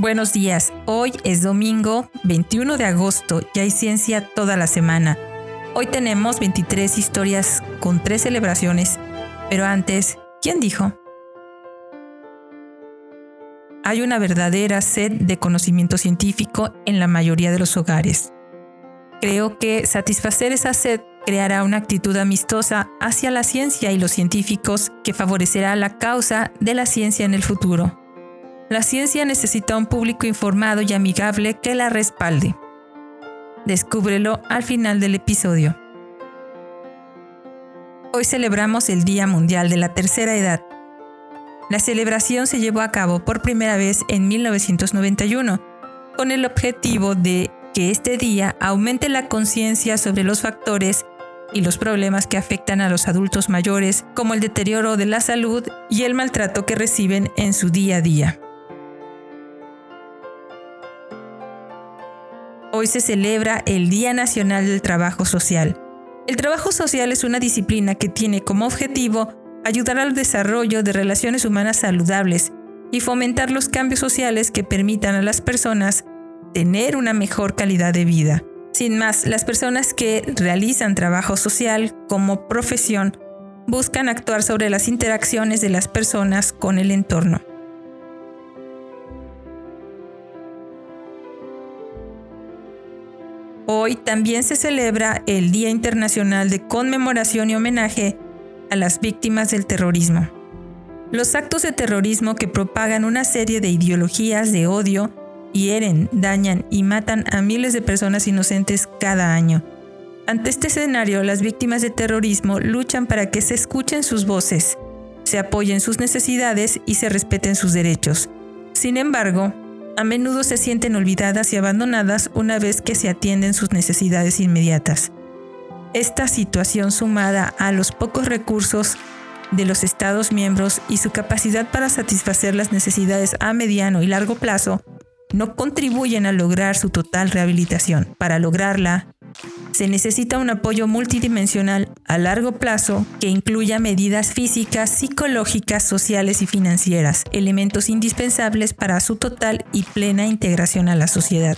Buenos días, hoy es domingo 21 de agosto y hay ciencia toda la semana. Hoy tenemos 23 historias con tres celebraciones, pero antes, ¿quién dijo? Hay una verdadera sed de conocimiento científico en la mayoría de los hogares. Creo que satisfacer esa sed creará una actitud amistosa hacia la ciencia y los científicos que favorecerá la causa de la ciencia en el futuro. La ciencia necesita un público informado y amigable que la respalde. Descúbrelo al final del episodio. Hoy celebramos el Día Mundial de la Tercera Edad. La celebración se llevó a cabo por primera vez en 1991, con el objetivo de que este día aumente la conciencia sobre los factores y los problemas que afectan a los adultos mayores, como el deterioro de la salud y el maltrato que reciben en su día a día. Hoy se celebra el Día Nacional del Trabajo Social. El trabajo social es una disciplina que tiene como objetivo ayudar al desarrollo de relaciones humanas saludables y fomentar los cambios sociales que permitan a las personas tener una mejor calidad de vida. Sin más, las personas que realizan trabajo social como profesión buscan actuar sobre las interacciones de las personas con el entorno. Hoy también se celebra el Día Internacional de Conmemoración y Homenaje a las Víctimas del Terrorismo. Los actos de terrorismo que propagan una serie de ideologías de odio hieren, dañan y matan a miles de personas inocentes cada año. Ante este escenario, las víctimas de terrorismo luchan para que se escuchen sus voces, se apoyen sus necesidades y se respeten sus derechos. Sin embargo, a menudo se sienten olvidadas y abandonadas una vez que se atienden sus necesidades inmediatas. Esta situación sumada a los pocos recursos de los Estados miembros y su capacidad para satisfacer las necesidades a mediano y largo plazo no contribuyen a lograr su total rehabilitación. Para lograrla, se necesita un apoyo multidimensional a largo plazo que incluya medidas físicas, psicológicas, sociales y financieras, elementos indispensables para su total y plena integración a la sociedad.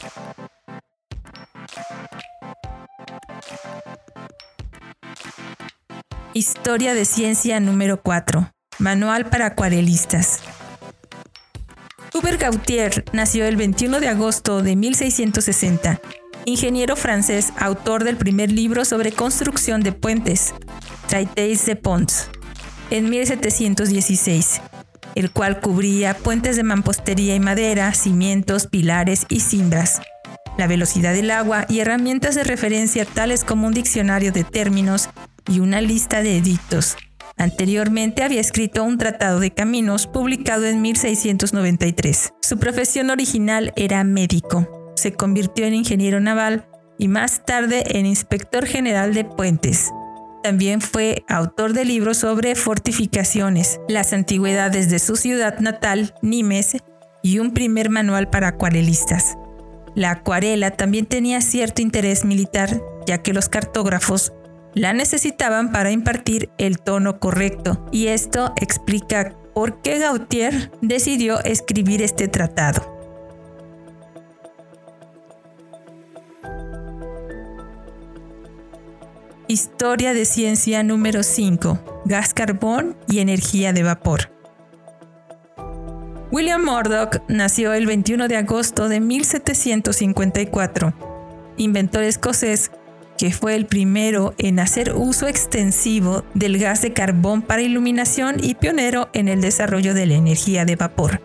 Historia de ciencia número 4. Manual para acuarelistas. Hubert Gautier nació el 21 de agosto de 1660 ingeniero francés, autor del primer libro sobre construcción de puentes, Traité de Ponts, en 1716, el cual cubría puentes de mampostería y madera, cimientos, pilares y cimbras, la velocidad del agua y herramientas de referencia tales como un diccionario de términos y una lista de edictos. Anteriormente había escrito un tratado de caminos publicado en 1693. Su profesión original era médico se convirtió en ingeniero naval y más tarde en inspector general de puentes. También fue autor de libros sobre fortificaciones, las antigüedades de su ciudad natal, Nimes, y un primer manual para acuarelistas. La acuarela también tenía cierto interés militar, ya que los cartógrafos la necesitaban para impartir el tono correcto, y esto explica por qué Gautier decidió escribir este tratado. Historia de ciencia número 5. Gas carbón y energía de vapor. William Murdoch nació el 21 de agosto de 1754, inventor escocés que fue el primero en hacer uso extensivo del gas de carbón para iluminación y pionero en el desarrollo de la energía de vapor.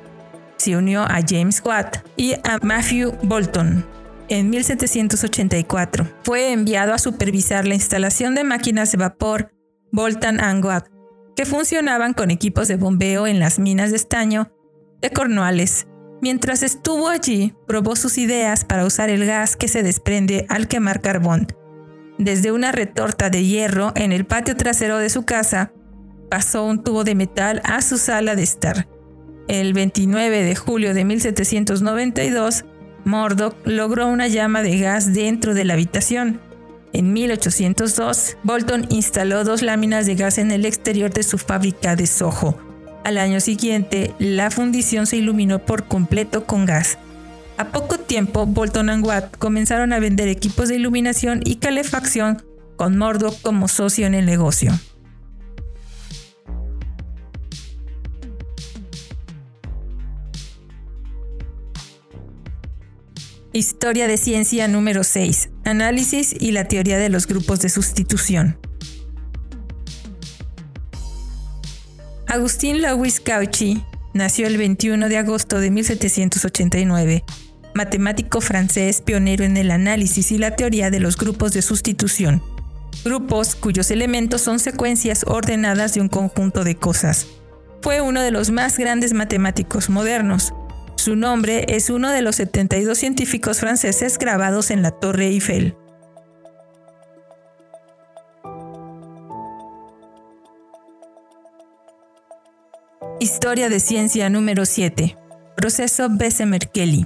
Se unió a James Watt y a Matthew Bolton en 1784. Fue enviado a supervisar la instalación de máquinas de vapor Bolton and Watt, que funcionaban con equipos de bombeo en las minas de estaño de Cornualles. Mientras estuvo allí, probó sus ideas para usar el gas que se desprende al quemar carbón. Desde una retorta de hierro en el patio trasero de su casa, pasó un tubo de metal a su sala de estar. El 29 de julio de 1792, Murdoch logró una llama de gas dentro de la habitación. En 1802, Bolton instaló dos láminas de gas en el exterior de su fábrica de Soho. Al año siguiente, la fundición se iluminó por completo con gas. A poco tiempo, Bolton and Watt comenzaron a vender equipos de iluminación y calefacción con Murdoch como socio en el negocio. Historia de ciencia número 6. Análisis y la teoría de los grupos de sustitución. Agustín Louis Cauchy nació el 21 de agosto de 1789, matemático francés pionero en el análisis y la teoría de los grupos de sustitución, grupos cuyos elementos son secuencias ordenadas de un conjunto de cosas. Fue uno de los más grandes matemáticos modernos. Su nombre es uno de los 72 científicos franceses grabados en la Torre Eiffel. Historia de ciencia número 7. Proceso Bessemer-Kelly.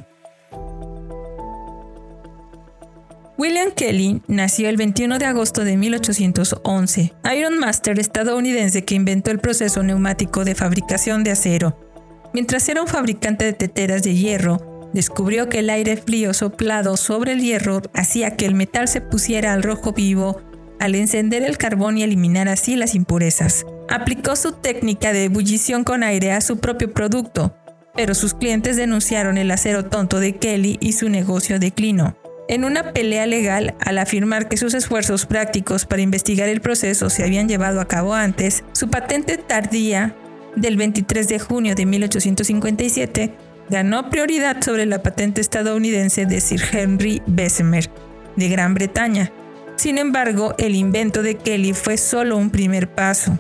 William Kelly nació el 21 de agosto de 1811, Iron Master estadounidense que inventó el proceso neumático de fabricación de acero. Mientras era un fabricante de teteras de hierro, descubrió que el aire frío soplado sobre el hierro hacía que el metal se pusiera al rojo vivo al encender el carbón y eliminar así las impurezas. Aplicó su técnica de ebullición con aire a su propio producto, pero sus clientes denunciaron el acero tonto de Kelly y su negocio declinó. En una pelea legal, al afirmar que sus esfuerzos prácticos para investigar el proceso se habían llevado a cabo antes, su patente tardía del 23 de junio de 1857 ganó prioridad sobre la patente estadounidense de Sir Henry Bessemer de Gran Bretaña, sin embargo, el invento de Kelly fue solo un primer paso.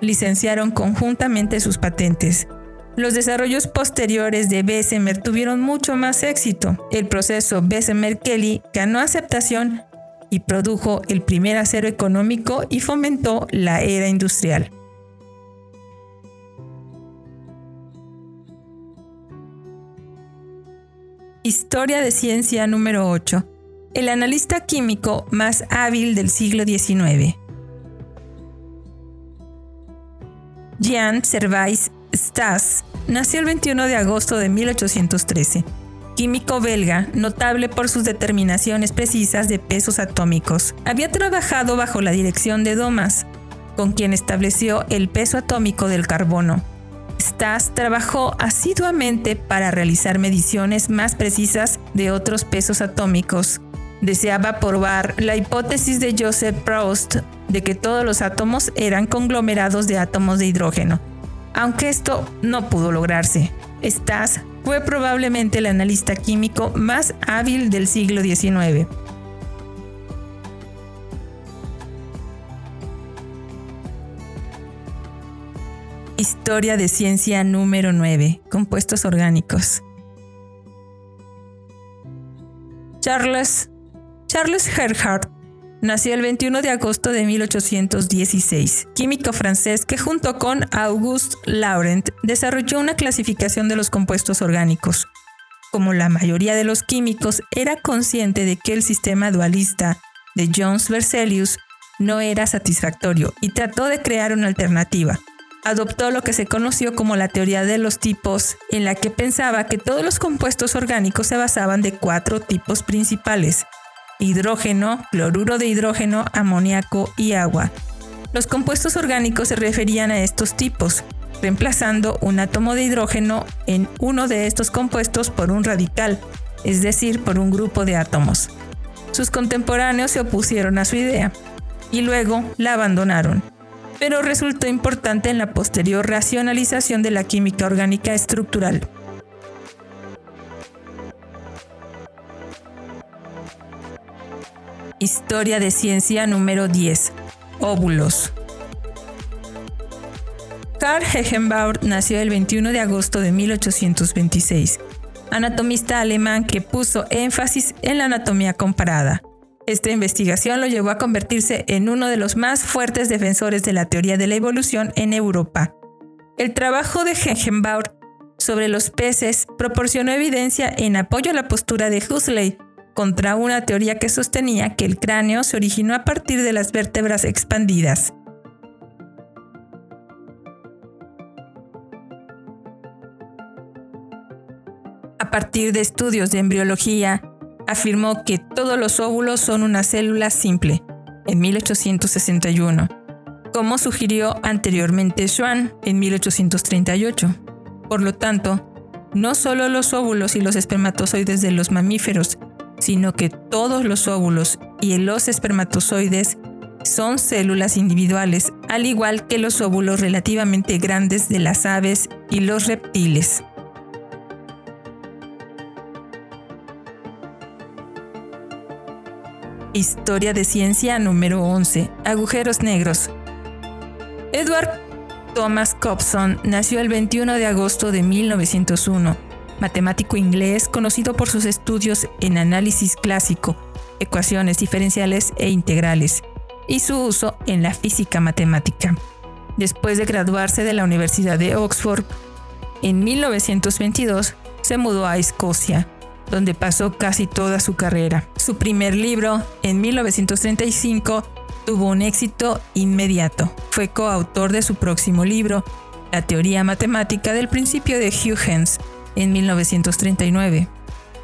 Licenciaron conjuntamente sus patentes. Los desarrollos posteriores de Bessemer tuvieron mucho más éxito. El proceso Bessemer-Kelly ganó aceptación y produjo el primer acero económico y fomentó la era industrial. Historia de ciencia número 8 el analista químico más hábil del siglo XIX. Jean Servais Stas nació el 21 de agosto de 1813, químico belga, notable por sus determinaciones precisas de pesos atómicos. Había trabajado bajo la dirección de Domas, con quien estableció el peso atómico del carbono. Stas trabajó asiduamente para realizar mediciones más precisas de otros pesos atómicos deseaba probar la hipótesis de Joseph Proust de que todos los átomos eran conglomerados de átomos de hidrógeno, aunque esto no pudo lograrse. Stas fue probablemente el analista químico más hábil del siglo XIX. Historia de ciencia número 9. Compuestos orgánicos. Charles Charles Gerhardt nació el 21 de agosto de 1816, químico francés que junto con Auguste Laurent desarrolló una clasificación de los compuestos orgánicos. Como la mayoría de los químicos, era consciente de que el sistema dualista de Jones Berzelius no era satisfactorio y trató de crear una alternativa. Adoptó lo que se conoció como la teoría de los tipos, en la que pensaba que todos los compuestos orgánicos se basaban de cuatro tipos principales, hidrógeno, cloruro de hidrógeno, amoníaco y agua. Los compuestos orgánicos se referían a estos tipos, reemplazando un átomo de hidrógeno en uno de estos compuestos por un radical, es decir, por un grupo de átomos. Sus contemporáneos se opusieron a su idea y luego la abandonaron, pero resultó importante en la posterior racionalización de la química orgánica estructural. Historia de ciencia número 10. Óvulos. Karl Hegenbauer nació el 21 de agosto de 1826, anatomista alemán que puso énfasis en la anatomía comparada. Esta investigación lo llevó a convertirse en uno de los más fuertes defensores de la teoría de la evolución en Europa. El trabajo de Hegenbauer sobre los peces proporcionó evidencia en apoyo a la postura de Huxley contra una teoría que sostenía que el cráneo se originó a partir de las vértebras expandidas. a partir de estudios de embriología, afirmó que todos los óvulos son una célula simple, en 1861, como sugirió anteriormente Schwann en 1838. Por lo tanto, no solo los óvulos y los espermatozoides de los mamíferos, sino que todos los óvulos y los espermatozoides son células individuales, al igual que los óvulos relativamente grandes de las aves y los reptiles. Historia de ciencia número 11. Agujeros negros. Edward Thomas Cobson nació el 21 de agosto de 1901, matemático inglés conocido por sus estudios en análisis clásico, ecuaciones diferenciales e integrales, y su uso en la física matemática. Después de graduarse de la Universidad de Oxford, en 1922 se mudó a Escocia, donde pasó casi toda su carrera. Su primer libro, en 1935, tuvo un éxito inmediato. Fue coautor de su próximo libro, La teoría matemática del principio de Huygens, en 1939.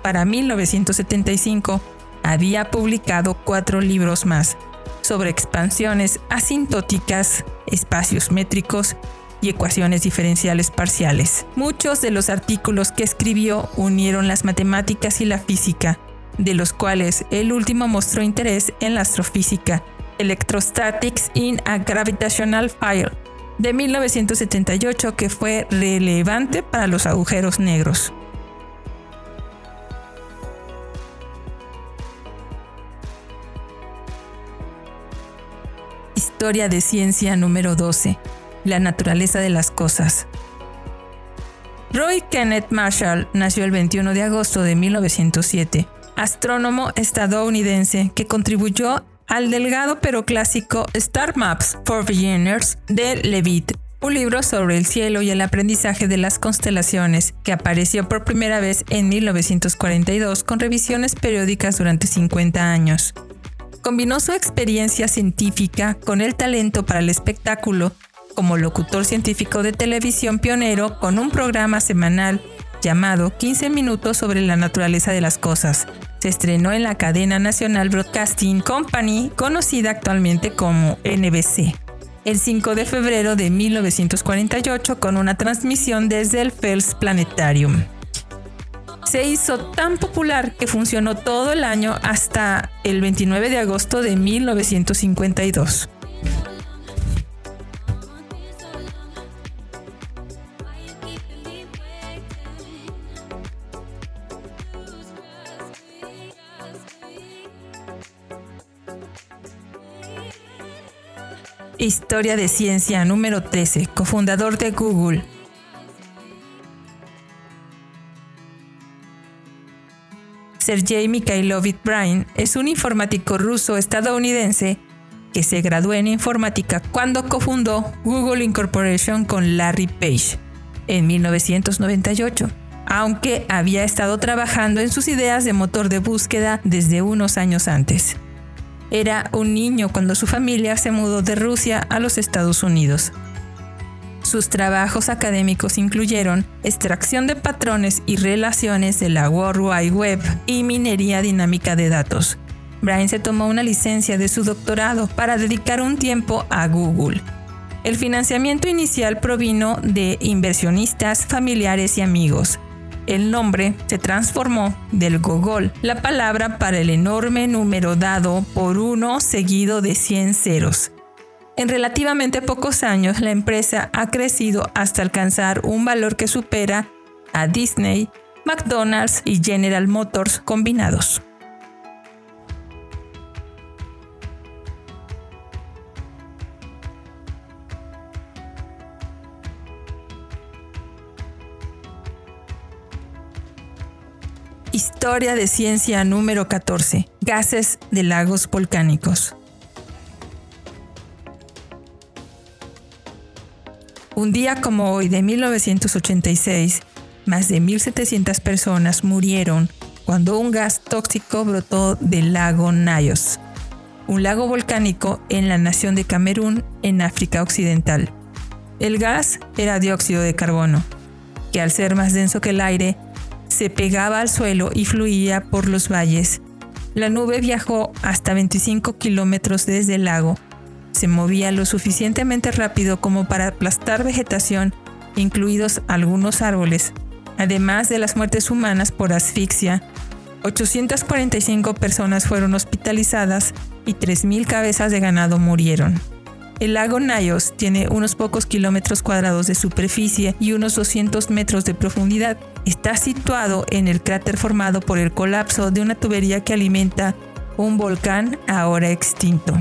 Para 1975, había publicado cuatro libros más sobre expansiones asintóticas, espacios métricos y ecuaciones diferenciales parciales. Muchos de los artículos que escribió unieron las matemáticas y la física, de los cuales el último mostró interés en la astrofísica, Electrostatics in a Gravitational Fire, de 1978, que fue relevante para los agujeros negros. Historia de ciencia número 12. La naturaleza de las cosas. Roy Kenneth Marshall nació el 21 de agosto de 1907, astrónomo estadounidense que contribuyó al delgado pero clásico Star Maps for Beginners de Levitt, un libro sobre el cielo y el aprendizaje de las constelaciones, que apareció por primera vez en 1942 con revisiones periódicas durante 50 años. Combinó su experiencia científica con el talento para el espectáculo como locutor científico de televisión pionero con un programa semanal llamado 15 minutos sobre la naturaleza de las cosas. Se estrenó en la cadena National Broadcasting Company, conocida actualmente como NBC, el 5 de febrero de 1948 con una transmisión desde el Fels Planetarium. Se hizo tan popular que funcionó todo el año hasta el 29 de agosto de 1952. Historia de Ciencia número 13, cofundador de Google. Sergei Mikhailovich Brin es un informático ruso estadounidense que se graduó en informática cuando cofundó Google Incorporation con Larry Page en 1998, aunque había estado trabajando en sus ideas de motor de búsqueda desde unos años antes. Era un niño cuando su familia se mudó de Rusia a los Estados Unidos. Sus trabajos académicos incluyeron extracción de patrones y relaciones de la World Wide Web y minería dinámica de datos. Brian se tomó una licencia de su doctorado para dedicar un tiempo a Google. El financiamiento inicial provino de inversionistas, familiares y amigos, el nombre se transformó del gogol, la palabra para el enorme número dado por uno seguido de 100 ceros. En relativamente pocos años la empresa ha crecido hasta alcanzar un valor que supera a Disney, McDonald's y General Motors combinados. Historia de ciencia número 14. Gases de lagos volcánicos. Un día como hoy de 1986, más de 1.700 personas murieron cuando un gas tóxico brotó del lago Nayos, un lago volcánico en la nación de Camerún, en África Occidental. El gas era dióxido de carbono, que al ser más denso que el aire, se pegaba al suelo y fluía por los valles. La nube viajó hasta 25 kilómetros desde el lago. Se movía lo suficientemente rápido como para aplastar vegetación, incluidos algunos árboles, además de las muertes humanas por asfixia. 845 personas fueron hospitalizadas y 3.000 cabezas de ganado murieron. El lago Nayos tiene unos pocos kilómetros cuadrados de superficie y unos 200 metros de profundidad. Está situado en el cráter formado por el colapso de una tubería que alimenta un volcán ahora extinto.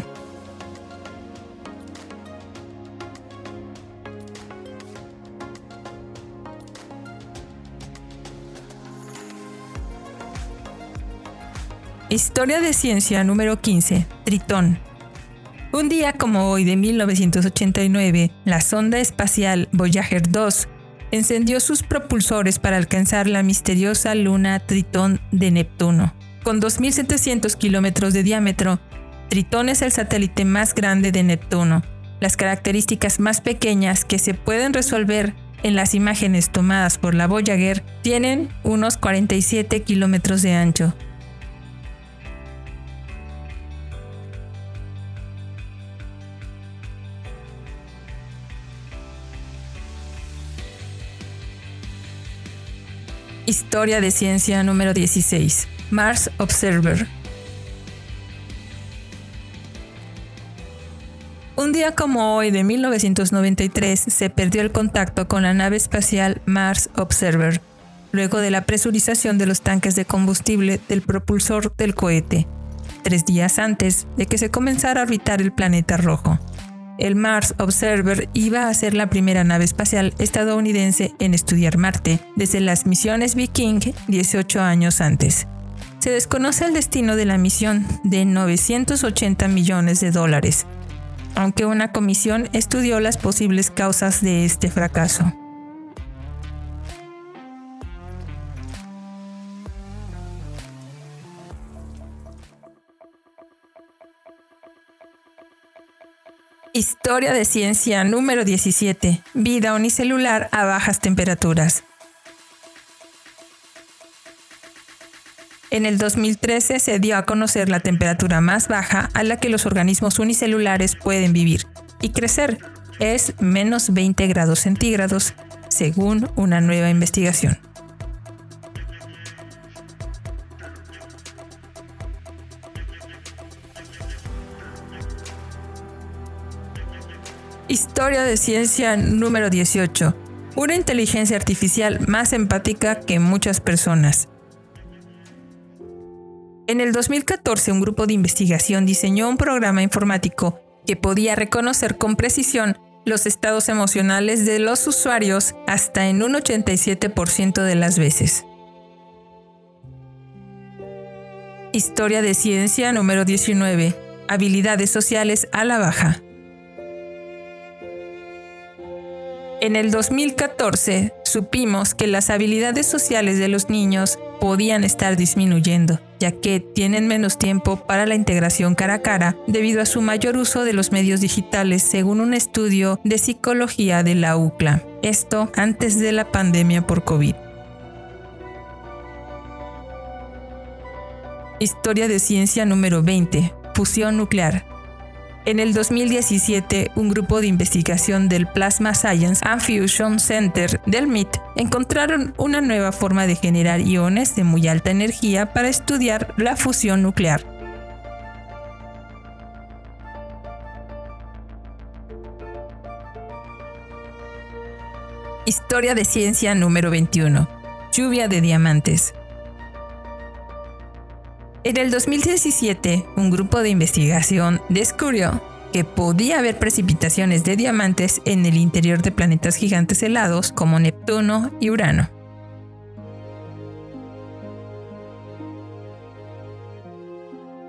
Historia de ciencia número 15. Tritón. Un día como hoy de 1989, la sonda espacial Voyager 2 encendió sus propulsores para alcanzar la misteriosa luna Tritón de Neptuno. Con 2.700 kilómetros de diámetro, Tritón es el satélite más grande de Neptuno. Las características más pequeñas que se pueden resolver en las imágenes tomadas por la Voyager tienen unos 47 kilómetros de ancho, Historia de ciencia número 16. Mars Observer. Un día como hoy de 1993 se perdió el contacto con la nave espacial Mars Observer, luego de la presurización de los tanques de combustible del propulsor del cohete, tres días antes de que se comenzara a orbitar el planeta rojo el Mars Observer iba a ser la primera nave espacial estadounidense en estudiar Marte desde las misiones Viking 18 años antes. Se desconoce el destino de la misión de 980 millones de dólares, aunque una comisión estudió las posibles causas de este fracaso. Historia de ciencia número 17. Vida unicelular a bajas temperaturas. En el 2013 se dio a conocer la temperatura más baja a la que los organismos unicelulares pueden vivir y crecer. Es menos 20 grados centígrados, según una nueva investigación. Historia de ciencia número 18. Una inteligencia artificial más empática que muchas personas. En el 2014, un grupo de investigación diseñó un programa informático que podía reconocer con precisión los estados emocionales de los usuarios hasta en un 87% de las veces. Historia de ciencia número 19. Habilidades sociales a la baja. En el 2014 supimos que las habilidades sociales de los niños podían estar disminuyendo, ya que tienen menos tiempo para la integración cara a cara debido a su mayor uso de los medios digitales, según un estudio de psicología de la UCLA. Esto antes de la pandemia por COVID. Historia de ciencia número 20. Fusión nuclear. En el 2017, un grupo de investigación del Plasma Science and Fusion Center del MIT encontraron una nueva forma de generar iones de muy alta energía para estudiar la fusión nuclear. Historia de ciencia número 21. Lluvia de diamantes. En el 2017, un grupo de investigación descubrió que podía haber precipitaciones de diamantes en el interior de planetas gigantes helados como Neptuno y Urano.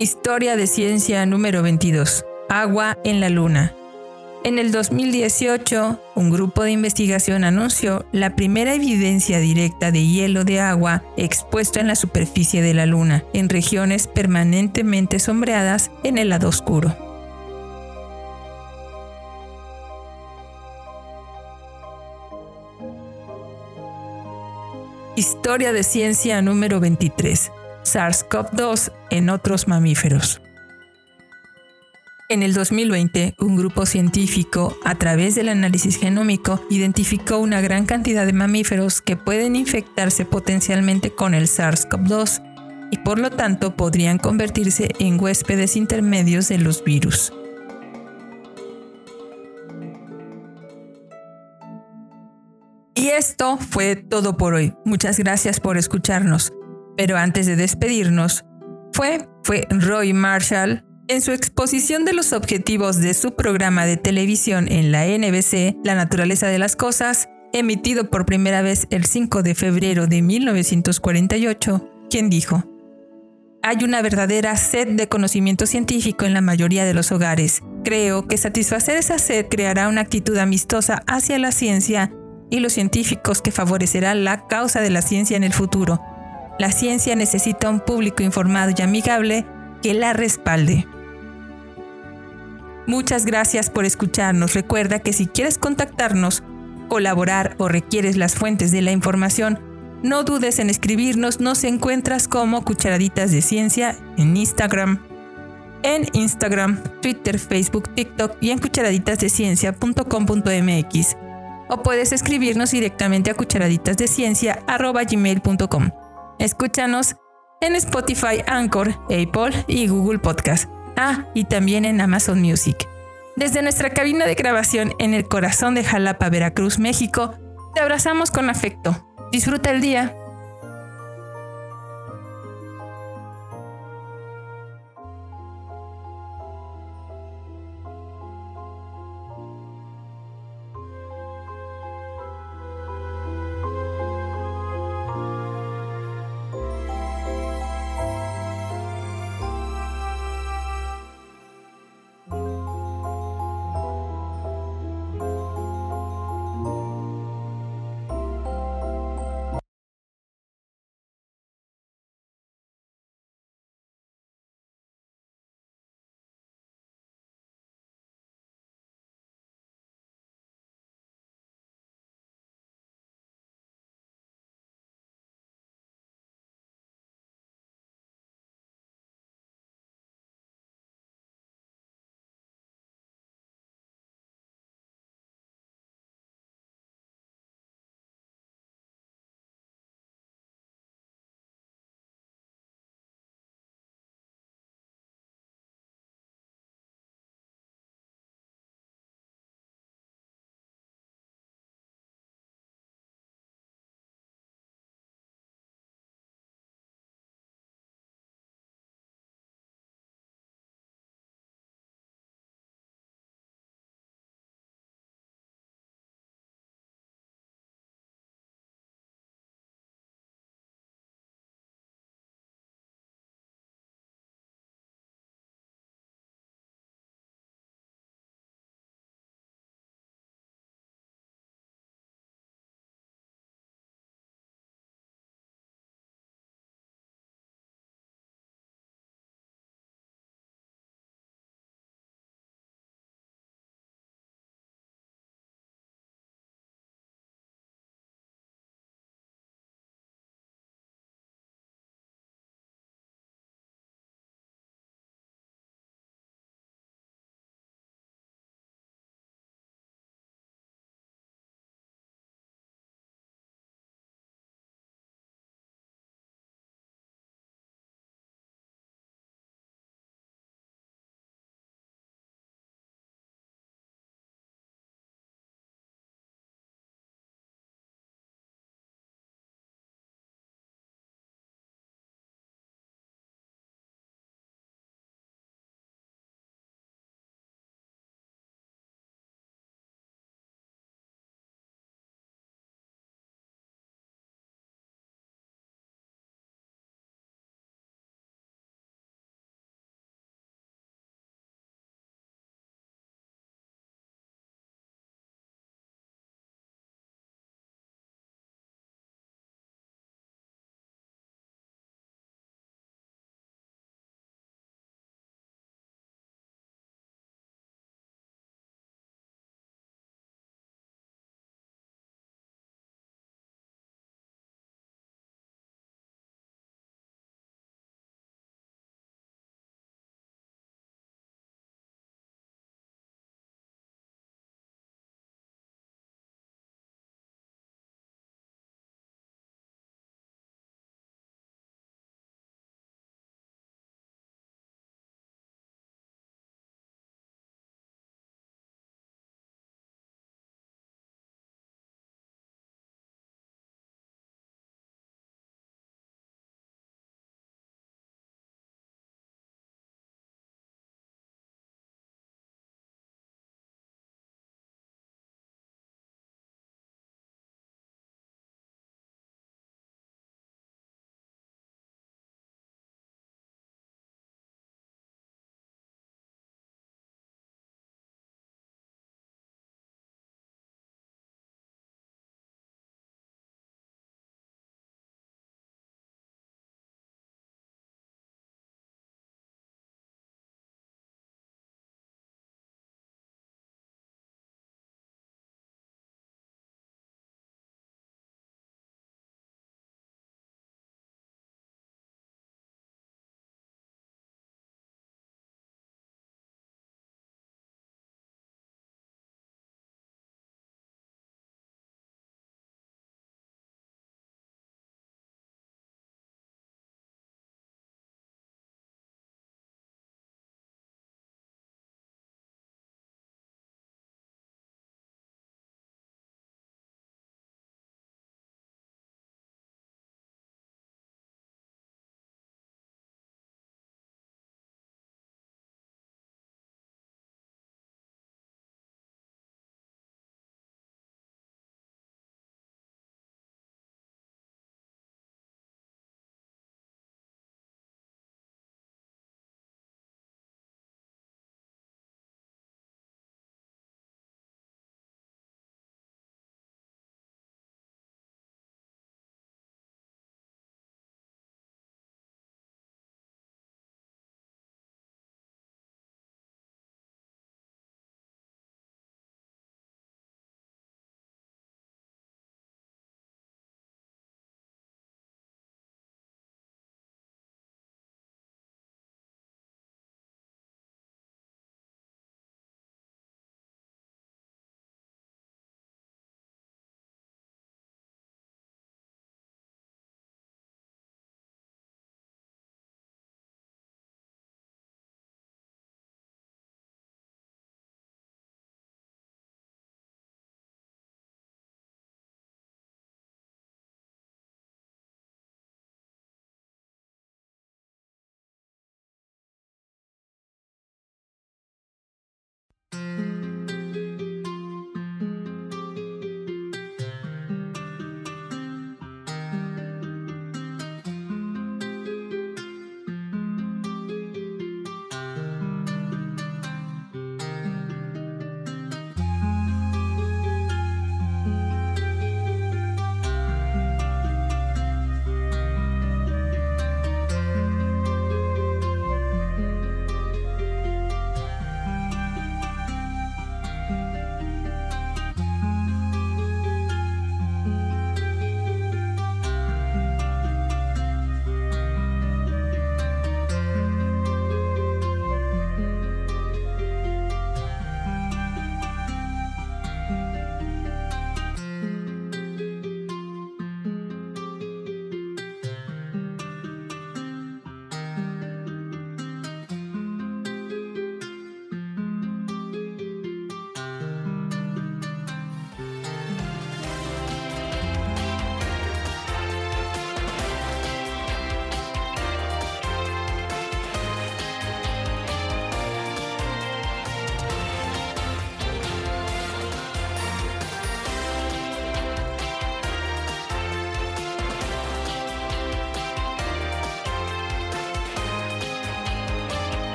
Historia de ciencia número 22. Agua en la Luna. En el 2018, un grupo de investigación anunció la primera evidencia directa de hielo de agua expuesto en la superficie de la Luna, en regiones permanentemente sombreadas en el lado oscuro. Historia de ciencia número 23. SARS-CoV-2 en otros mamíferos. En el 2020, un grupo científico, a través del análisis genómico, identificó una gran cantidad de mamíferos que pueden infectarse potencialmente con el SARS-CoV-2 y por lo tanto podrían convertirse en huéspedes intermedios de los virus. Y esto fue todo por hoy. Muchas gracias por escucharnos. Pero antes de despedirnos, fue, fue Roy Marshall en su exposición de los objetivos de su programa de televisión en la NBC, La naturaleza de las cosas, emitido por primera vez el 5 de febrero de 1948, quien dijo, hay una verdadera sed de conocimiento científico en la mayoría de los hogares. Creo que satisfacer esa sed creará una actitud amistosa hacia la ciencia y los científicos que favorecerá la causa de la ciencia en el futuro. La ciencia necesita un público informado y amigable que la respalde. Muchas gracias por escucharnos. Recuerda que si quieres contactarnos, colaborar o requieres las fuentes de la información, no dudes en escribirnos. Nos encuentras como Cucharaditas de Ciencia en Instagram, en Instagram, Twitter, Facebook, TikTok y en cucharaditasdeciencia.com.mx. O puedes escribirnos directamente a cucharaditasdeciencia.gmail.com. Escúchanos en Spotify, Anchor, Apple y Google Podcast. Ah, y también en Amazon Music. Desde nuestra cabina de grabación en el corazón de Jalapa, Veracruz, México, te abrazamos con afecto. Disfruta el día.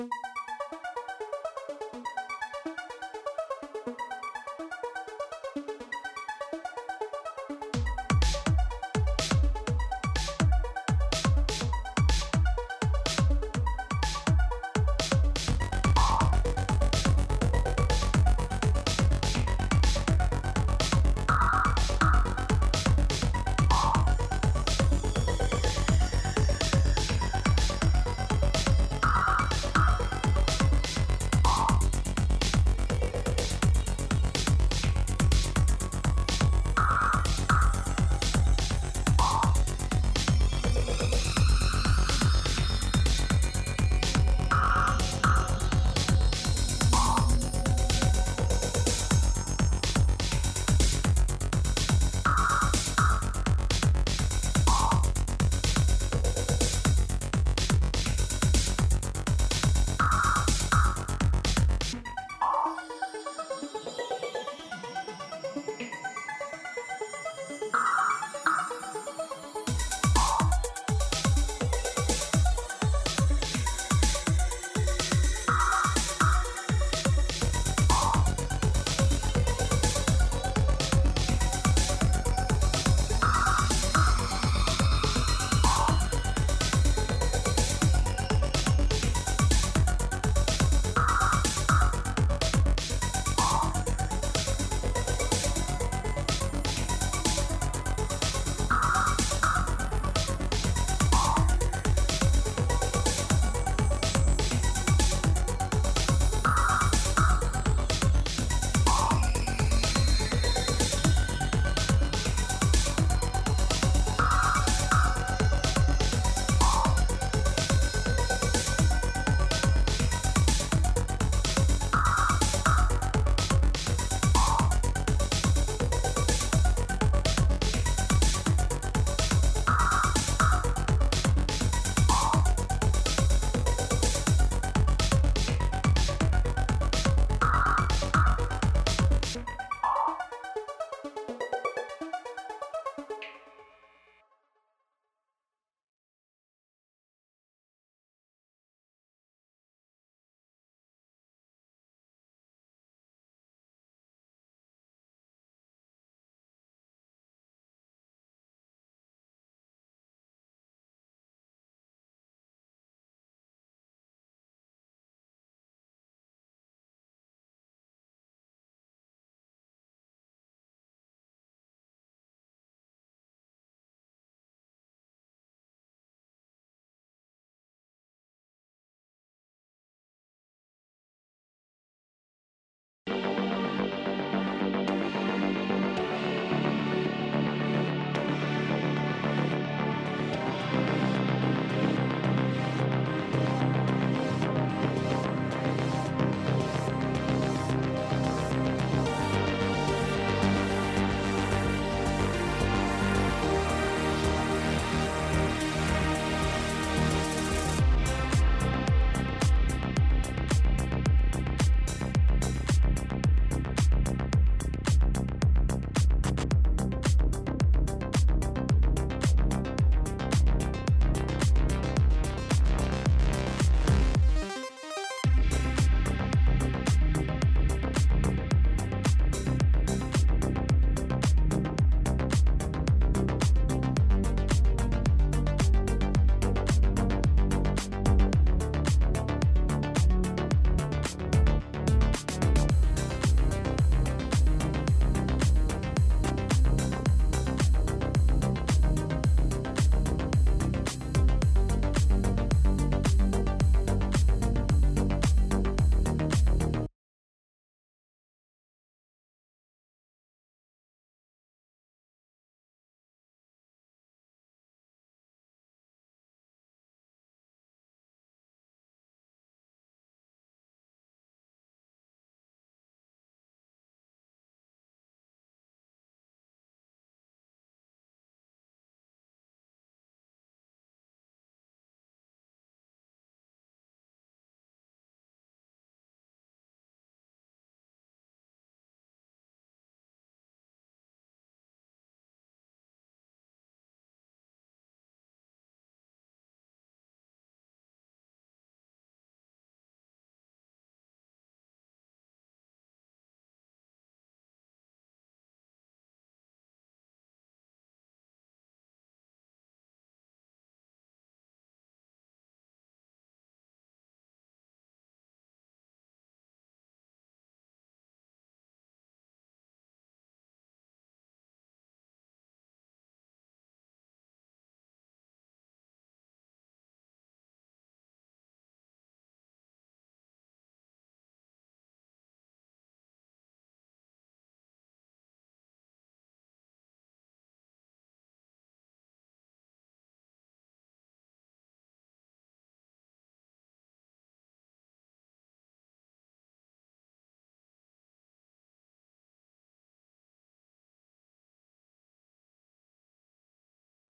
you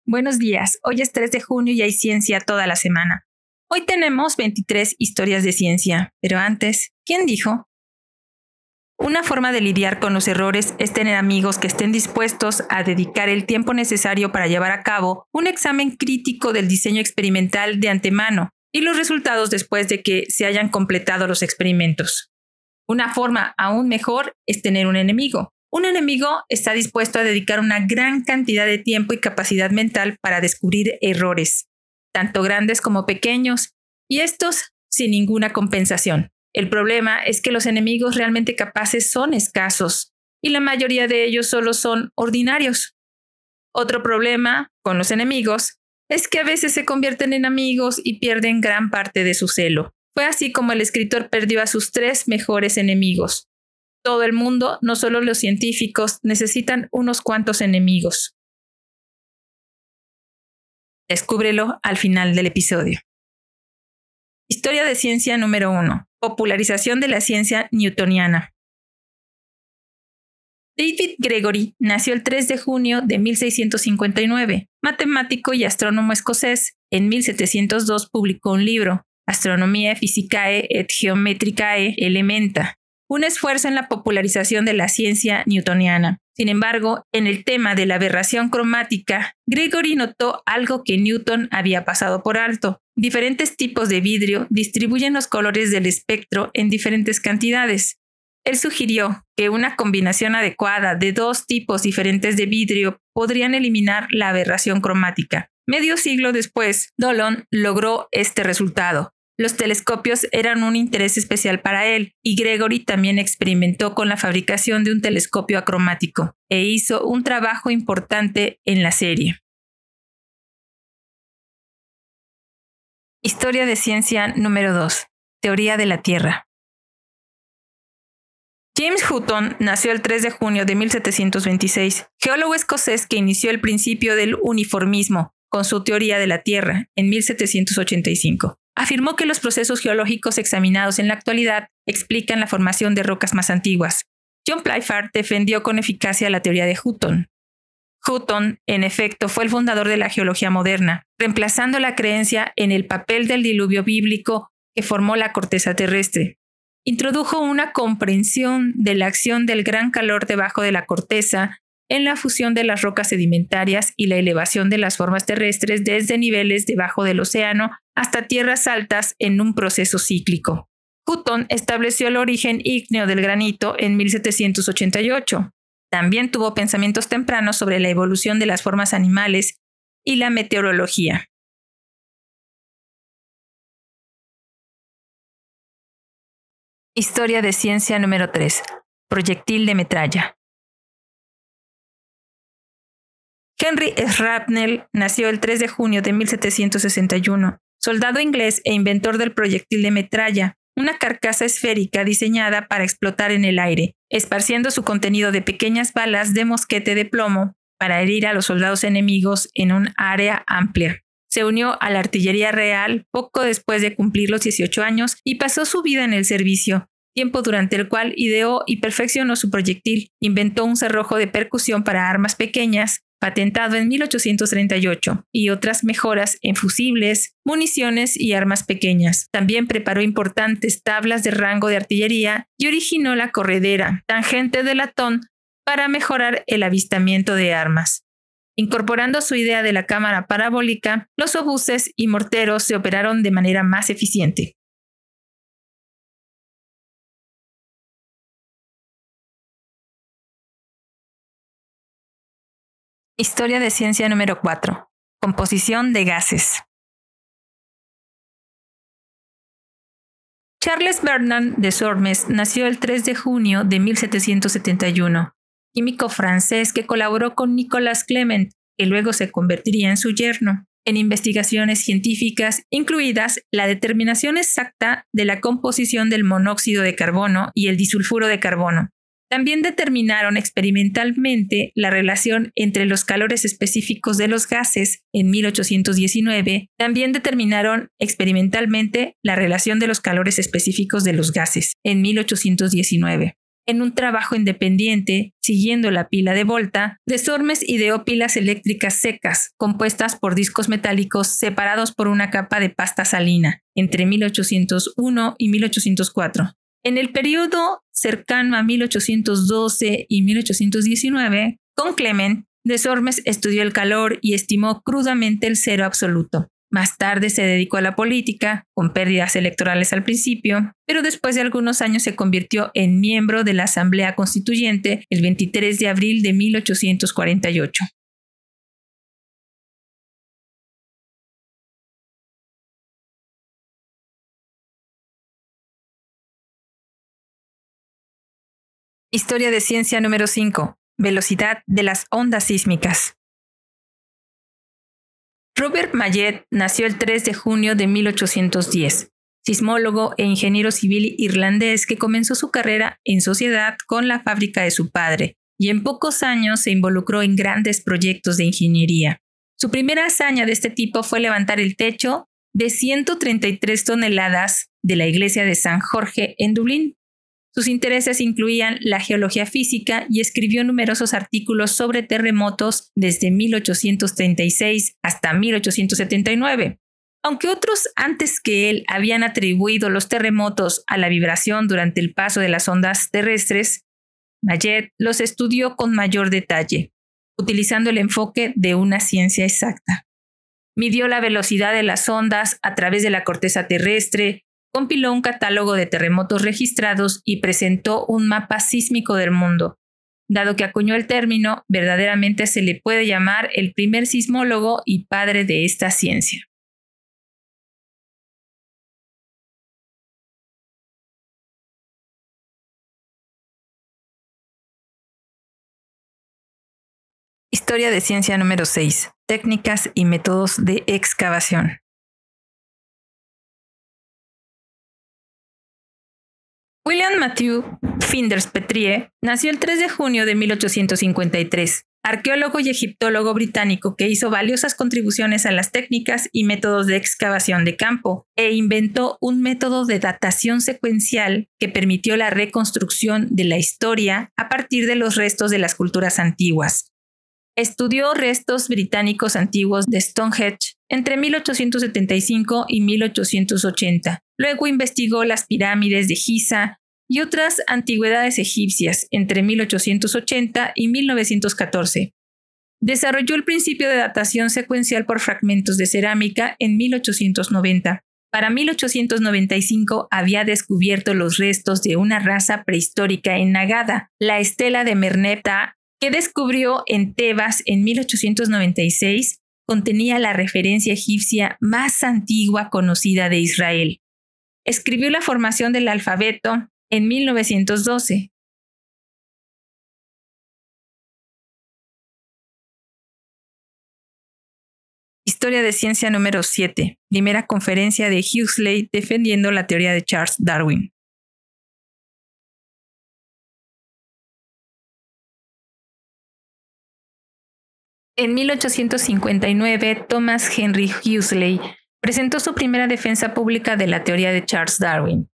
Buenos días, hoy es 3 de junio y hay ciencia toda la semana. Hoy tenemos 23 historias de ciencia, pero antes, ¿quién dijo? Una forma de lidiar con los errores es tener amigos que estén dispuestos a dedicar el tiempo necesario para llevar a cabo un examen crítico del diseño experimental de antemano y los resultados después de que se hayan completado los experimentos. Una forma aún mejor es tener un enemigo. Un enemigo está dispuesto a dedicar una gran cantidad de tiempo y capacidad mental para descubrir errores, tanto grandes como pequeños, y estos sin ninguna compensación. El problema es que los enemigos realmente capaces son escasos, y la mayoría de ellos solo son ordinarios. Otro problema con los enemigos es que a veces se convierten en amigos y pierden gran parte de su celo. Fue así como el escritor perdió a sus tres mejores enemigos. Todo el mundo, no solo los científicos, necesitan unos cuantos enemigos. Descúbrelo al final del episodio. Historia de ciencia número 1. Popularización de la ciencia newtoniana. David Gregory nació el 3 de junio de 1659. Matemático y astrónomo escocés, en 1702 publicó un libro, Astronomia Physicae et Geometricae Elementa, un esfuerzo en la popularización de la ciencia newtoniana. Sin embargo, en el tema de la aberración cromática, Gregory notó algo que Newton había pasado por alto. Diferentes tipos de vidrio distribuyen los colores del espectro en diferentes cantidades. Él sugirió que una combinación adecuada de dos tipos diferentes de vidrio podrían eliminar la aberración cromática. Medio siglo después, Dollond logró este resultado. Los telescopios eran un interés especial para él y Gregory también experimentó con la fabricación de un telescopio acromático e hizo un trabajo importante en la serie. Historia de ciencia número 2. Teoría de la Tierra. James Hutton nació el 3 de junio de 1726, geólogo escocés que inició el principio del uniformismo con su teoría de la Tierra en 1785. Afirmó que los procesos geológicos examinados en la actualidad explican la formación de rocas más antiguas. John Plyford defendió con eficacia la teoría de Hutton. Hutton, en efecto, fue el fundador de la geología moderna, reemplazando la creencia en el papel del diluvio bíblico que formó la corteza terrestre introdujo una comprensión de la acción del gran calor debajo de la corteza en la fusión de las rocas sedimentarias y la elevación de las formas terrestres desde niveles debajo del océano hasta tierras altas en un proceso cíclico. Hutton estableció el origen ígneo del granito en 1788. También tuvo pensamientos tempranos sobre la evolución de las formas animales y la meteorología. Historia de ciencia número 3. Proyectil de metralla. Henry Shrapnel nació el 3 de junio de 1761, soldado inglés e inventor del proyectil de metralla, una carcasa esférica diseñada para explotar en el aire, esparciendo su contenido de pequeñas balas de mosquete de plomo para herir a los soldados enemigos en un área amplia. Se unió a la Artillería Real poco después de cumplir los 18 años y pasó su vida en el servicio, tiempo durante el cual ideó y perfeccionó su proyectil. Inventó un cerrojo de percusión para armas pequeñas, patentado en 1838, y otras mejoras en fusibles, municiones y armas pequeñas. También preparó importantes tablas de rango de artillería y originó la corredera, tangente de latón, para mejorar el avistamiento de armas. Incorporando su idea de la cámara parabólica, los obuses y morteros se operaron de manera más eficiente. Historia de ciencia número 4. Composición de gases. Charles Bernard de Sormes nació el 3 de junio de 1771 químico francés que colaboró con Nicolas Clement, que luego se convertiría en su yerno, en investigaciones científicas, incluidas la determinación exacta de la composición del monóxido de carbono y el disulfuro de carbono. También determinaron experimentalmente la relación entre los calores específicos de los gases en 1819. También determinaron experimentalmente la relación de los calores específicos de los gases en 1819. en un trabajo independiente, siguiendo la pila de Volta, Desormes ideó pilas eléctricas secas, compuestas por discos metálicos separados por una capa de pasta salina, entre 1801 y 1804. En el periodo cercano a 1812 y 1819, con Clement, Desormes estudió el calor y estimó crudamente el cero absoluto. Más tarde se dedicó a la política, con pérdidas electorales al principio, pero después de algunos años se convirtió en miembro de la Asamblea Constituyente el 23 de abril de 1848. Historia de ciencia número 5. Velocidad de las ondas sísmicas. Robert Mayet nació el 3 de junio de 1810, sismólogo e ingeniero civil irlandés que comenzó su carrera en sociedad con la fábrica de su padre y en pocos años se involucró en grandes proyectos de ingeniería. Su primera hazaña de este tipo fue levantar el techo de 133 toneladas de la iglesia de San Jorge en Dublín, sus intereses incluían la geología física y escribió numerosos artículos sobre terremotos desde 1836 hasta 1879. Aunque otros antes que él habían atribuido los terremotos a la vibración durante el paso de las ondas terrestres, Mayet los estudió con mayor detalle, utilizando el enfoque de una ciencia exacta. Midió la velocidad de las ondas a través de la corteza terrestre, compiló un catálogo de terremotos registrados y presentó un mapa sísmico del mundo. Dado que acuñó el término, verdaderamente se le puede llamar el primer sismólogo y padre de esta ciencia. Historia de ciencia número 6. Técnicas y métodos de excavación. William Matthew Finders Petrie nació el 3 de junio de 1853, arqueólogo y egiptólogo británico que hizo valiosas contribuciones a las técnicas y métodos de excavación de campo e inventó un método de datación secuencial que permitió la reconstrucción de la historia a partir de los restos de las culturas antiguas. Estudió restos británicos antiguos de Stonehenge entre 1875 y 1880. Luego investigó las pirámides de Giza y otras antigüedades egipcias entre 1880 y 1914. Desarrolló el principio de datación secuencial por fragmentos de cerámica en 1890. Para 1895 había descubierto los restos de una raza prehistórica en Nagada, la estela de Merneptah que descubrió en Tebas en 1896 contenía la referencia egipcia más antigua conocida de Israel. Escribió la formación del alfabeto en 1912. Historia de ciencia número 7. Primera conferencia de Huxley defendiendo la teoría de Charles Darwin. En 1859, Thomas Henry Huxley presentó su primera defensa pública de la teoría de Charles Darwin.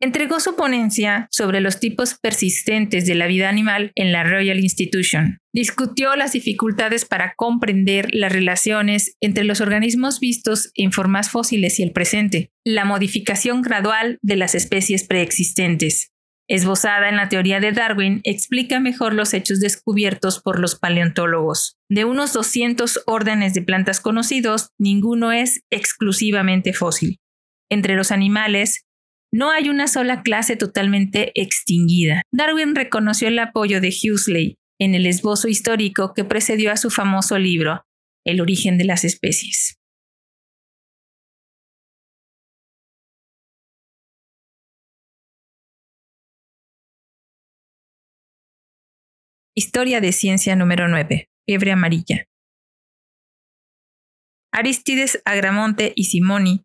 Entregó su ponencia sobre los tipos persistentes de la vida animal en la Royal Institution. Discutió las dificultades para comprender las relaciones entre los organismos vistos en formas fósiles y el presente, la modificación gradual de las especies preexistentes, esbozada en la teoría de Darwin, explica mejor los hechos descubiertos por los paleontólogos. De unos 200 órdenes de plantas conocidos, ninguno es exclusivamente fósil. Entre los animales, no hay una sola clase totalmente extinguida. Darwin reconoció el apoyo de Huxley en el esbozo histórico que precedió a su famoso libro, El origen de las especies. Historia de ciencia número 9. Fiebre amarilla. Aristides Agramonte y Simoni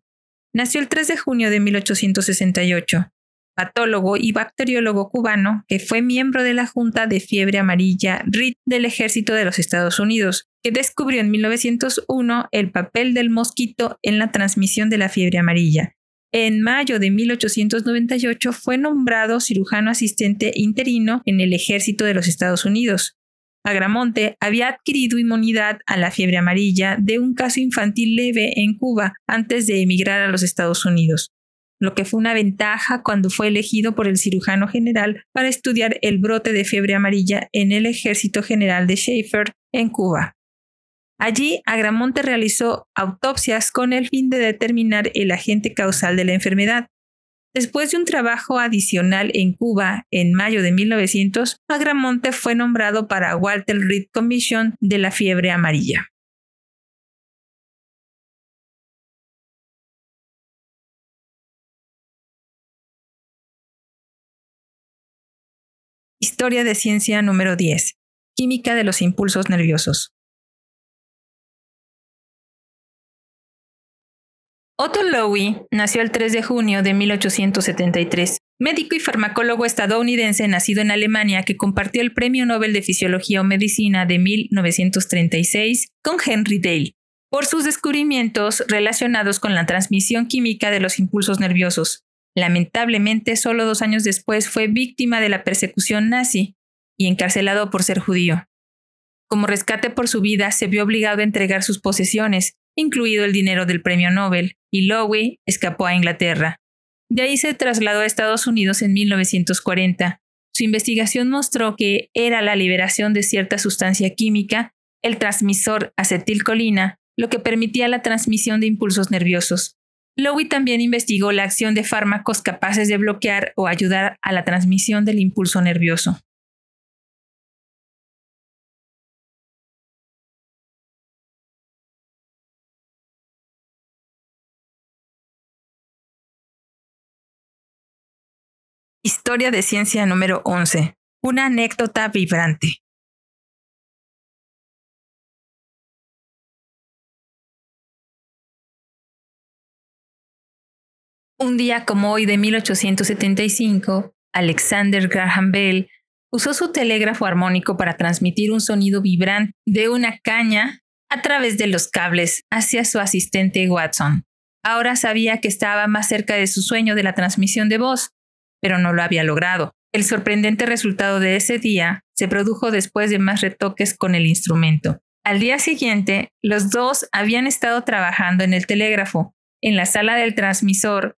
nació el 3 de junio de 1868, patólogo y bacteriólogo cubano que fue miembro de la Junta de Fiebre Amarilla RIT del Ejército de los Estados Unidos, que descubrió en 1901 el papel del mosquito en la transmisión de la fiebre amarilla En mayo de 1898 fue nombrado cirujano asistente interino en el ejército de los Estados Unidos. Agramonte había adquirido inmunidad a la fiebre amarilla de un caso infantil leve en Cuba antes de emigrar a los Estados Unidos, lo que fue una ventaja cuando fue elegido por el cirujano general para estudiar el brote de fiebre amarilla en el ejército general de Schaefer en Cuba. Allí, Agramonte realizó autopsias con el fin de determinar el agente causal de la enfermedad. Después de un trabajo adicional en Cuba en mayo de 1900, Agramonte fue nombrado para Walter Reed Commission de la fiebre amarilla. Historia de ciencia número 10. Química de los impulsos nerviosos. Otto Lowy nació el 3 de junio de 1873, médico y farmacólogo estadounidense nacido en Alemania que compartió el Premio Nobel de Fisiología o Medicina de 1936 con Henry Dale por sus descubrimientos relacionados con la transmisión química de los impulsos nerviosos. Lamentablemente, solo dos años después fue víctima de la persecución nazi y encarcelado por ser judío. Como rescate por su vida, se vio obligado a entregar sus posesiones, incluido el dinero del premio Nobel, y Lowe escapó a Inglaterra. De ahí se trasladó a Estados Unidos en 1940. Su investigación mostró que era la liberación de cierta sustancia química, el transmisor acetilcolina, lo que permitía la transmisión de impulsos nerviosos. Lowe también investigó la acción de fármacos capaces de bloquear o ayudar a la transmisión del impulso nervioso. Historia de ciencia número 11. Una anécdota vibrante. Un día como hoy de 1875, Alexander Graham Bell usó su telégrafo armónico para transmitir un sonido vibrante de una caña a través de los cables hacia su asistente Watson. Ahora sabía que estaba más cerca de su sueño de la transmisión de voz, pero no lo había logrado. El sorprendente resultado de ese día se produjo después de más retoques con el instrumento. Al día siguiente, los dos habían estado trabajando en el telégrafo. En la sala del transmisor,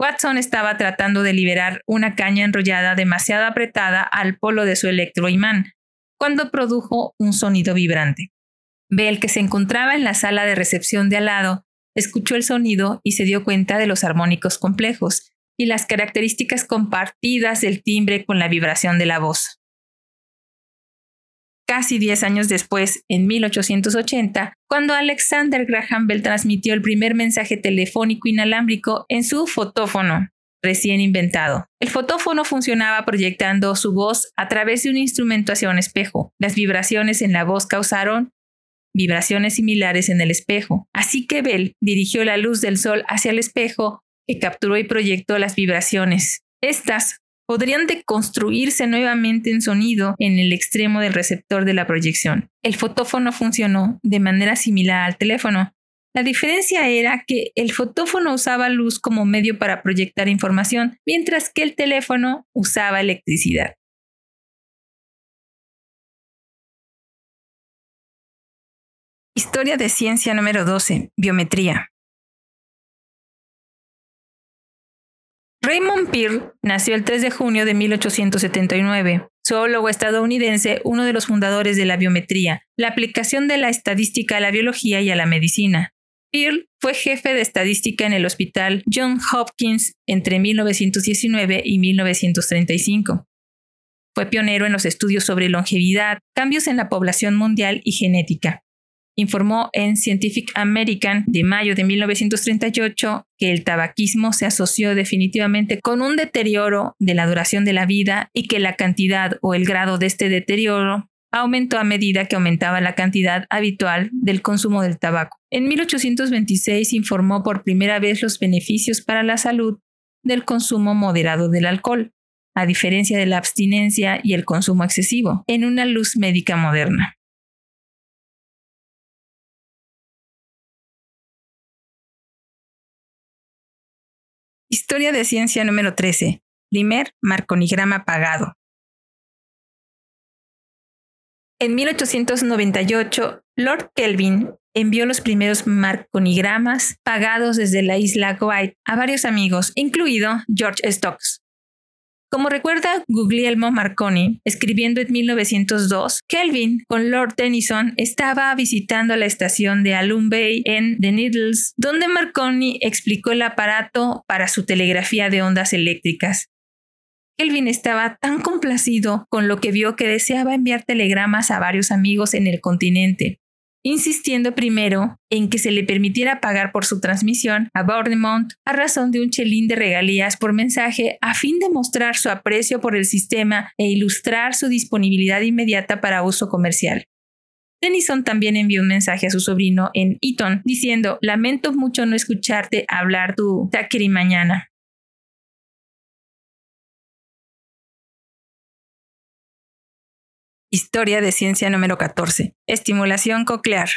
Watson estaba tratando de liberar una caña enrollada demasiado apretada al polo de su electroimán, cuando produjo un sonido vibrante. Bell, que se encontraba en la sala de recepción de al lado, escuchó el sonido y se dio cuenta de los armónicos complejos, y las características compartidas del timbre con la vibración de la voz. Casi 10 años después, en 1880, cuando Alexander Graham Bell transmitió el primer mensaje telefónico inalámbrico en su fotófono, recién inventado. El fotófono funcionaba proyectando su voz a través de un instrumento hacia un espejo. Las vibraciones en la voz causaron vibraciones similares en el espejo. Así que Bell dirigió la luz del sol hacia el espejo que capturó y proyectó las vibraciones. Estas podrían deconstruirse nuevamente en sonido en el extremo del receptor de la proyección. El fotófono funcionó de manera similar al teléfono. La diferencia era que el fotófono usaba luz como medio para proyectar información, mientras que el teléfono usaba electricidad. Historia de ciencia número 12. Biometría. Raymond Pearl nació el 3 de junio de 1879, zoólogo estadounidense, uno de los fundadores de la biometría, la aplicación de la estadística a la biología y a la medicina. Pearl fue jefe de estadística en el Hospital John Hopkins entre 1919 y 1935. Fue pionero en los estudios sobre longevidad, cambios en la población mundial y genética informó en Scientific American de mayo de 1938 que el tabaquismo se asoció definitivamente con un deterioro de la duración de la vida y que la cantidad o el grado de este deterioro aumentó a medida que aumentaba la cantidad habitual del consumo del tabaco. En 1826 informó por primera vez los beneficios para la salud del consumo moderado del alcohol, a diferencia de la abstinencia y el consumo excesivo, en una luz médica moderna. Historia de ciencia número 13. Primer marconigrama pagado. En 1898, Lord Kelvin envió los primeros marconigramas pagados desde la isla White a varios amigos, incluido George Stokes. Como recuerda Guglielmo Marconi, escribiendo en 1902, Kelvin con Lord Tennyson estaba visitando la estación de Alum Bay en The Needles, donde Marconi explicó el aparato para su telegrafía de ondas eléctricas. Kelvin estaba tan complacido con lo que vio que deseaba enviar telegramas a varios amigos en el continente, insistiendo primero en que se le permitiera pagar por su transmisión a Bournemouth a razón de un chelín de regalías por mensaje a fin de mostrar su aprecio por el sistema e ilustrar su disponibilidad inmediata para uso comercial. Tennyson también envió un mensaje a su sobrino en Eton diciendo, lamento mucho no escucharte hablar tu Thackeray mañana. Historia de ciencia número 14. Estimulación coclear.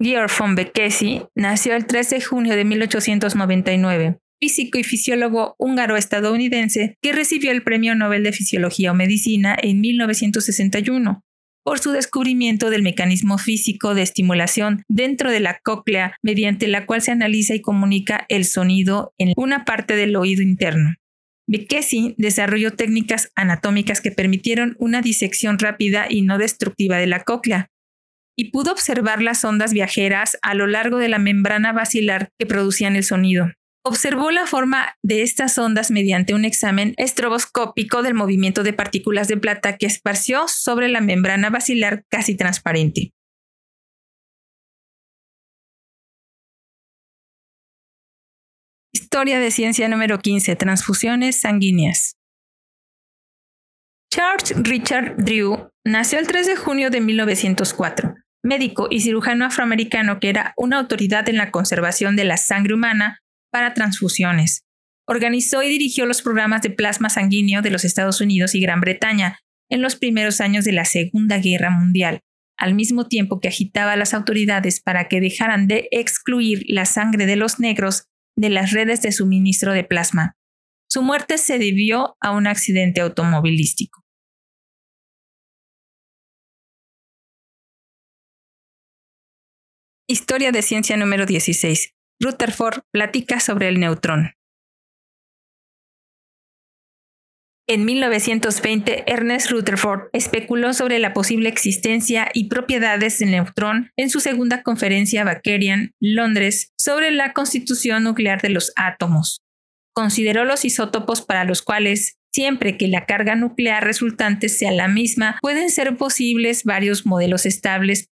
Georg von Bekkesi nació el 13 de junio de 1899, físico y fisiólogo húngaro-estadounidense que recibió el Premio Nobel de Fisiología o Medicina en 1961 por su descubrimiento del mecanismo físico de estimulación dentro de la cóclea mediante la cual se analiza y comunica el sonido en una parte del oído interno. Beckesi desarrolló técnicas anatómicas que permitieron una disección rápida y no destructiva de la cóclea, y pudo observar las ondas viajeras a lo largo de la membrana basilar que producían el sonido. Observó la forma de estas ondas mediante un examen estroboscópico del movimiento de partículas de plata que esparció sobre la membrana basilar casi transparente. Historia de ciencia número 15. Transfusiones sanguíneas. Charles Richard Drew nació el 3 de junio de 1904, médico y cirujano afroamericano que era una autoridad en la conservación de la sangre humana para transfusiones. Organizó y dirigió los programas de plasma sanguíneo de los Estados Unidos y Gran Bretaña en los primeros años de la Segunda Guerra Mundial, al mismo tiempo que agitaba a las autoridades para que dejaran de excluir la sangre de los negros de las redes de suministro de plasma. Su muerte se debió a un accidente automovilístico. Historia de ciencia número 16. Rutherford platica sobre el neutrón. En 1920, Ernest Rutherford especuló sobre la posible existencia y propiedades del neutrón en su segunda conferencia Bakerian, Londres, sobre la constitución nuclear de los átomos. Consideró los isótopos para los cuales, siempre que la carga nuclear resultante sea la misma, pueden ser posibles varios modelos estables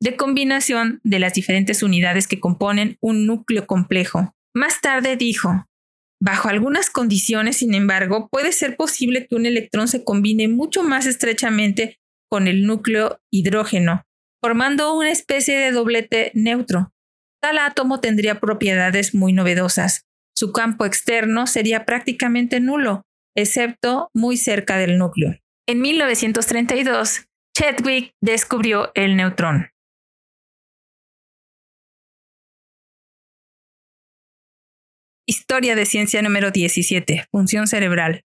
de combinación de las diferentes unidades que componen un núcleo complejo. Más tarde dijo, Bajo algunas condiciones, sin embargo, puede ser posible que un electrón se combine mucho más estrechamente con el núcleo hidrógeno, formando una especie de doblete neutro. Tal átomo tendría propiedades muy novedosas. Su campo externo sería prácticamente nulo, excepto muy cerca del núcleo. En 1932, Chadwick descubrió el neutrón. Historia de ciencia número 17. Función cerebral.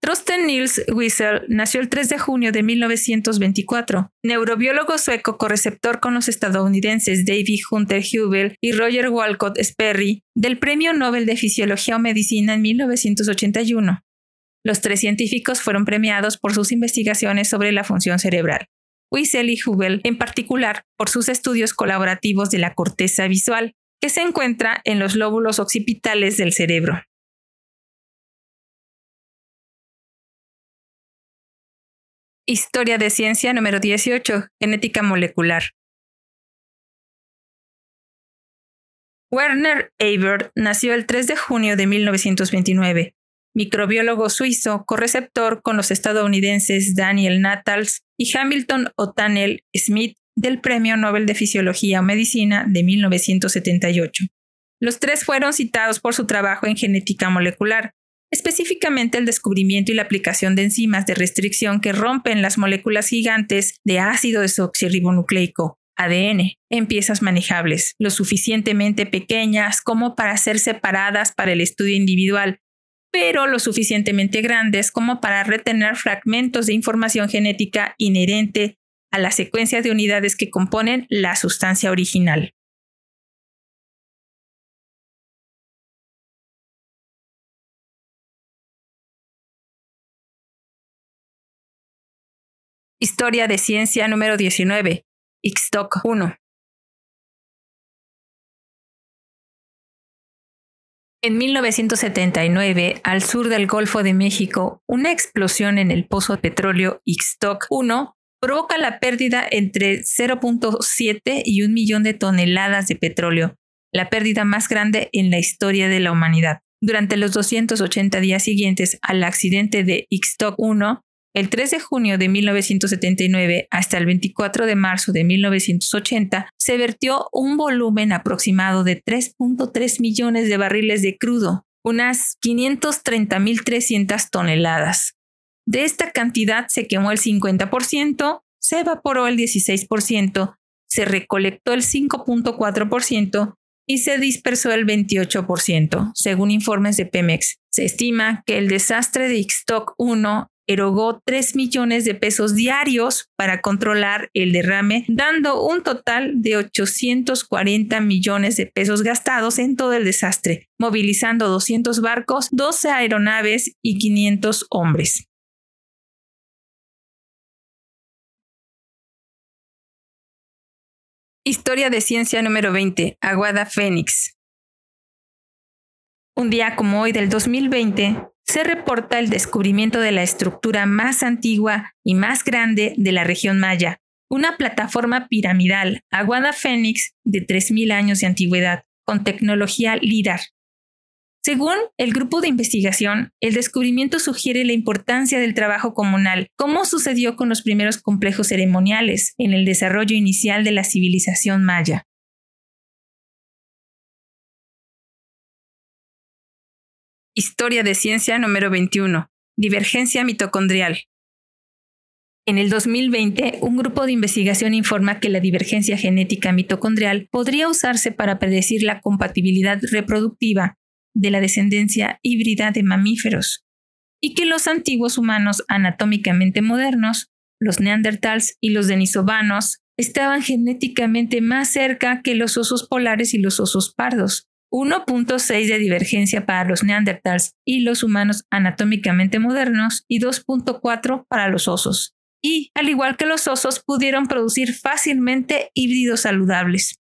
Trosten Niels Wiesel nació el 3 de junio de 1924, neurobiólogo sueco correceptor con los estadounidenses David Hunter Hubel y Roger Walcott Sperry del Premio Nobel de Fisiología o Medicina en 1981. Los tres científicos fueron premiados por sus investigaciones sobre la función cerebral. Wiesel y Hubel, en particular por sus estudios colaborativos de la corteza visual, que se encuentra en los lóbulos occipitales del cerebro. Historia de ciencia número 18. Genética molecular. Werner Ebert nació el 3 de junio de 1929 microbiólogo suizo, correceptor con los estadounidenses Daniel Natals y Hamilton O'Tannell Smith del Premio Nobel de Fisiología o Medicina de 1978. Los tres fueron citados por su trabajo en genética molecular, específicamente el descubrimiento y la aplicación de enzimas de restricción que rompen las moléculas gigantes de ácido desoxirribonucleico, ADN en piezas manejables, lo suficientemente pequeñas como para ser separadas para el estudio individual, pero lo suficientemente grandes como para retener fragmentos de información genética inherente a la secuencia de unidades que componen la sustancia original. Historia de ciencia número 19. Ixtoc 1. En 1979, al sur del Golfo de México, una explosión en el pozo de petróleo Ixtoc 1 provoca la pérdida entre 0.7 y un millón de toneladas de petróleo, la pérdida más grande en la historia de la humanidad. Durante los 280 días siguientes al accidente de Ixtoc 1, el 3 de junio de 1979 hasta el 24 de marzo de 1980 se vertió un volumen aproximado de 3.3 millones de barriles de crudo, unas 530.300 toneladas. De esta cantidad se quemó el 50%, se evaporó el 16%, se recolectó el 5.4% y se dispersó el 28%, según informes de Pemex. Se estima que el desastre de Ixtoc 1 erogó 3 millones de pesos diarios para controlar el derrame, dando un total de 840 millones de pesos gastados en todo el desastre, movilizando 200 barcos, 12 aeronaves y 500 hombres. Historia de ciencia número 20. Aguada Fénix. Un día como hoy del 2020, se reporta el descubrimiento de la estructura más antigua y más grande de la región maya, una plataforma piramidal, Aguada Fénix, de 3.000 años de antigüedad, con tecnología LIDAR. Según el grupo de investigación, el descubrimiento sugiere la importancia del trabajo comunal, como sucedió con los primeros complejos ceremoniales en el desarrollo inicial de la civilización maya. Historia de ciencia número 21. Divergencia mitocondrial. En el 2020, un grupo de investigación informa que la divergencia genética mitocondrial podría usarse para predecir la compatibilidad reproductiva de la descendencia híbrida de mamíferos, y que los antiguos humanos anatómicamente modernos, los neandertals y los denisovanos, estaban genéticamente más cerca que los osos polares y los osos pardos, 1.6 de divergencia para los neandertals y los humanos anatómicamente modernos y 2.4 para los osos. Y, al igual que los osos, pudieron producir fácilmente híbridos saludables.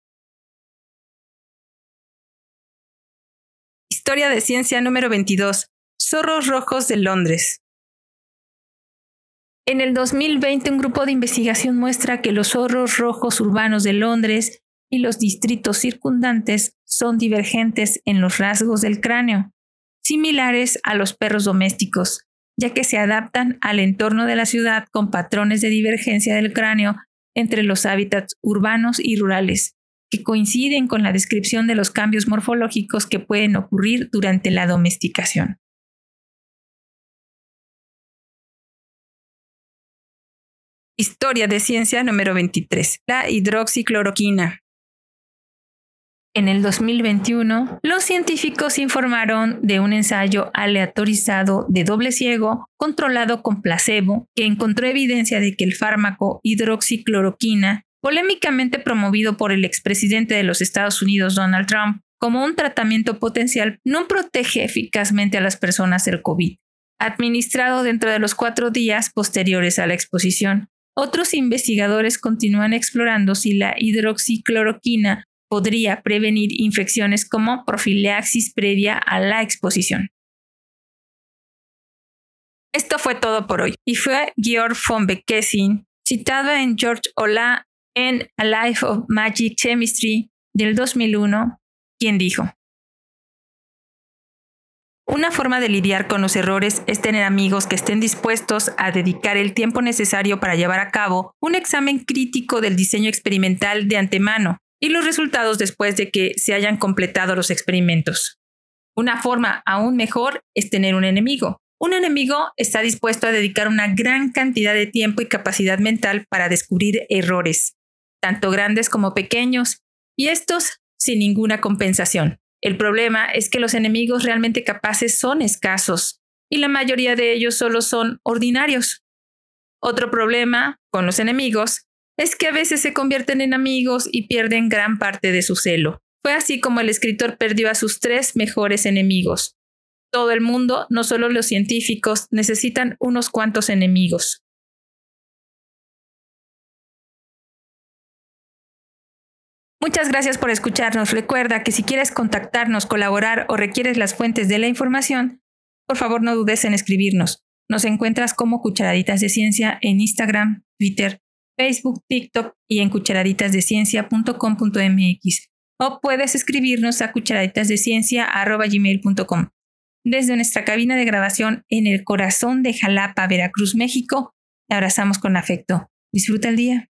Historia de ciencia número 22. Zorros rojos de Londres. En el 2020 un grupo de investigación muestra que los zorros rojos urbanos de Londres y los distritos circundantes son divergentes en los rasgos del cráneo, similares a los perros domésticos, ya que se adaptan al entorno de la ciudad con patrones de divergencia del cráneo entre los hábitats urbanos y rurales, que coinciden con la descripción de los cambios morfológicos que pueden ocurrir durante la domesticación. Historia de ciencia número 23. La hidroxicloroquina. En el 2021, los científicos informaron de un ensayo aleatorizado de doble ciego controlado con placebo que encontró evidencia de que el fármaco hidroxicloroquina, polémicamente promovido por el expresidente de los Estados Unidos Donald Trump como un tratamiento potencial, no protege eficazmente a las personas del COVID, administrado dentro de los cuatro días posteriores a la exposición. Otros investigadores continúan explorando si la hidroxicloroquina podría prevenir infecciones como profilaxis previa a la exposición. Esto fue todo por hoy y fue Georg von Beckesin, citado en George Ola en A Life of Magic Chemistry del 2001, quien dijo, una forma de lidiar con los errores es tener amigos que estén dispuestos a dedicar el tiempo necesario para llevar a cabo un examen crítico del diseño experimental de antemano y los resultados después de que se hayan completado los experimentos. Una forma aún mejor es tener un enemigo. Un enemigo está dispuesto a dedicar una gran cantidad de tiempo y capacidad mental para descubrir errores. tanto grandes como pequeños, y estos sin ninguna compensación. El problema es que los enemigos realmente capaces son escasos, y la mayoría de ellos solo son ordinarios. Otro problema con los enemigos es que a veces se convierten en amigos y pierden gran parte de su celo. Fue así como el escritor perdió a sus tres mejores enemigos. Todo el mundo, no solo los científicos, necesitan unos cuantos enemigos. Muchas gracias por escucharnos. Recuerda que si quieres contactarnos, colaborar o requieres las fuentes de la información, por favor no dudes en escribirnos. Nos encuentras como Cucharaditas de Ciencia en Instagram, Twitter, Facebook, TikTok y en cucharaditasdeciencia.com.mx o puedes escribirnos a cucharaditasdeciencia.gmail.com. Desde nuestra cabina de grabación en el corazón de Jalapa, Veracruz, México, te abrazamos con afecto. Disfruta el día.